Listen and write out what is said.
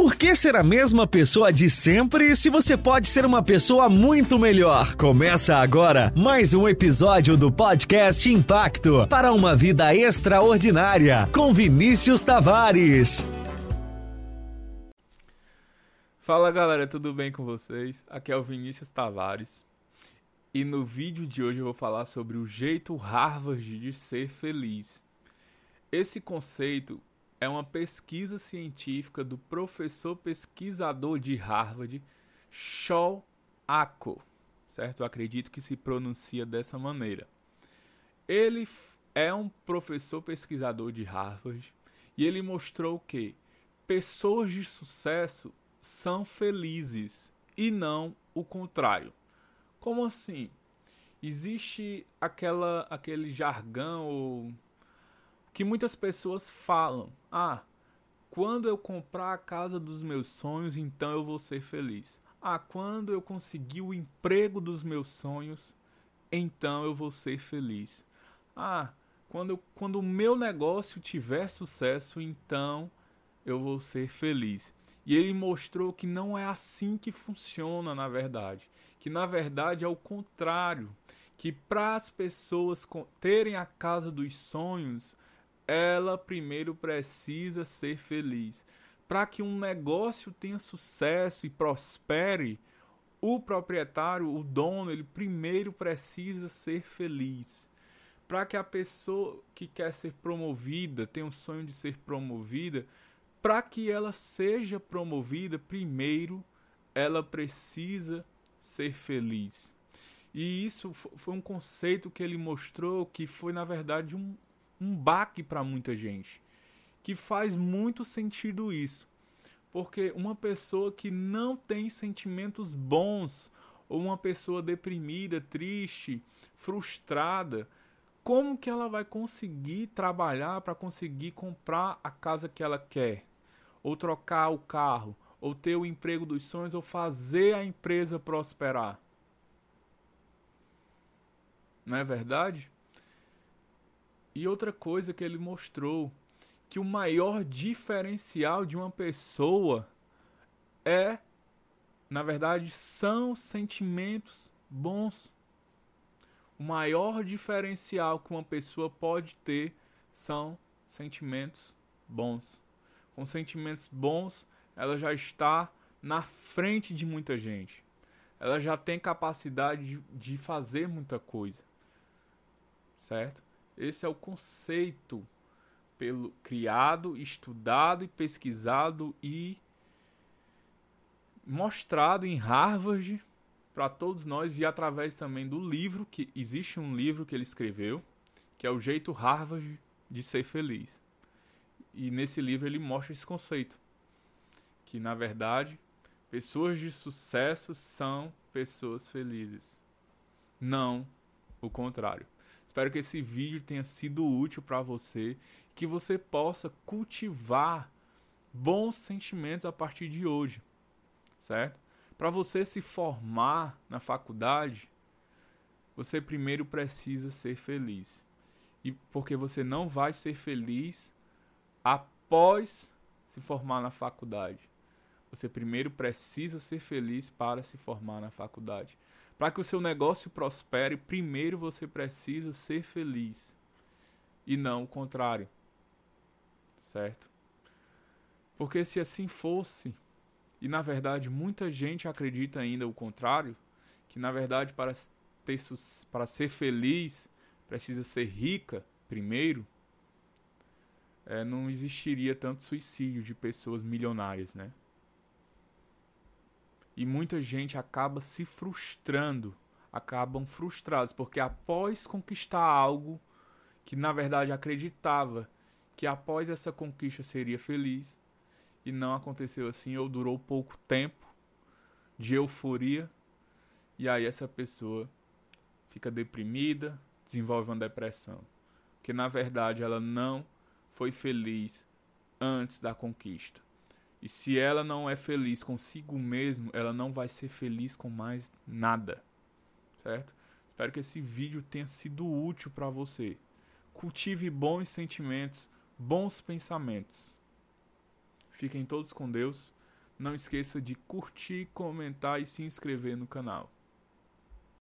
Por que ser a mesma pessoa de sempre se você pode ser uma pessoa muito melhor? Começa agora mais um episódio do podcast Impacto para uma vida extraordinária com Vinícius Tavares. Fala galera, tudo bem com vocês? Aqui é o Vinícius Tavares. E no vídeo de hoje eu vou falar sobre o jeito Harvard de ser feliz. Esse conceito é uma pesquisa científica do professor pesquisador de Harvard, Shaw Ako, certo? Eu acredito que se pronuncia dessa maneira. Ele é um professor pesquisador de Harvard e ele mostrou que pessoas de sucesso são felizes e não o contrário. Como assim? Existe aquela aquele jargão ou que muitas pessoas falam: "Ah, quando eu comprar a casa dos meus sonhos, então eu vou ser feliz. Ah, quando eu conseguir o emprego dos meus sonhos, então eu vou ser feliz. Ah, quando, eu, quando o meu negócio tiver sucesso, então eu vou ser feliz. E ele mostrou que não é assim que funciona, na verdade. Que na verdade é o contrário. Que para as pessoas terem a casa dos sonhos, ela primeiro precisa ser feliz. Para que um negócio tenha sucesso e prospere, o proprietário, o dono, ele primeiro precisa ser feliz. Para que a pessoa que quer ser promovida, tem o sonho de ser promovida, para que ela seja promovida, primeiro ela precisa ser feliz. E isso foi um conceito que ele mostrou que foi, na verdade, um, um baque para muita gente. Que faz muito sentido isso. Porque uma pessoa que não tem sentimentos bons, ou uma pessoa deprimida, triste, frustrada, como que ela vai conseguir trabalhar para conseguir comprar a casa que ela quer? Ou trocar o carro, ou ter o emprego dos sonhos, ou fazer a empresa prosperar? Não é verdade? E outra coisa que ele mostrou, que o maior diferencial de uma pessoa é, na verdade, são sentimentos bons. O maior diferencial que uma pessoa pode ter são sentimentos bons. Com sentimentos bons, ela já está na frente de muita gente. Ela já tem capacidade de, fazer muita coisa. Certo? Esse é o conceito pelo criado, estudado e pesquisado e mostrado em Harvard para todos nós e através também do livro que existe um livro que ele escreveu, que é o jeito Harvard de ser feliz. E nesse livro ele mostra esse conceito, que na verdade pessoas de sucesso são pessoas felizes, não o contrário. Espero que esse vídeo tenha sido útil para você, que você possa cultivar bons sentimentos a partir de hoje, certo? Para você se formar na faculdade, você primeiro precisa ser feliz. E porque você não vai ser feliz após se formar na faculdade. Você primeiro precisa ser feliz para se formar na faculdade. Para que o seu negócio prospere, primeiro você precisa ser feliz e não o contrário. Certo? Porque se assim fosse, e na verdade muita gente acredita ainda o contrário, que na verdade para, ter, para ser feliz precisa ser rica primeiro, é, não existiria tanto suicídio de pessoas milionárias, né? E muita gente acaba se frustrando, acabam frustrados, porque após conquistar algo que na verdade acreditava que após essa conquista seria feliz, e não aconteceu assim, ou durou pouco tempo de euforia, e aí essa pessoa fica deprimida, desenvolve uma depressão, que na verdade ela não foi feliz antes da conquista. E se ela não é feliz consigo mesmo, ela não vai ser feliz com mais nada. Certo? Espero que esse vídeo tenha sido útil para você. Cultive bons sentimentos, bons pensamentos. Fiquem todos com Deus. Não esqueça de curtir, comentar e se inscrever no canal.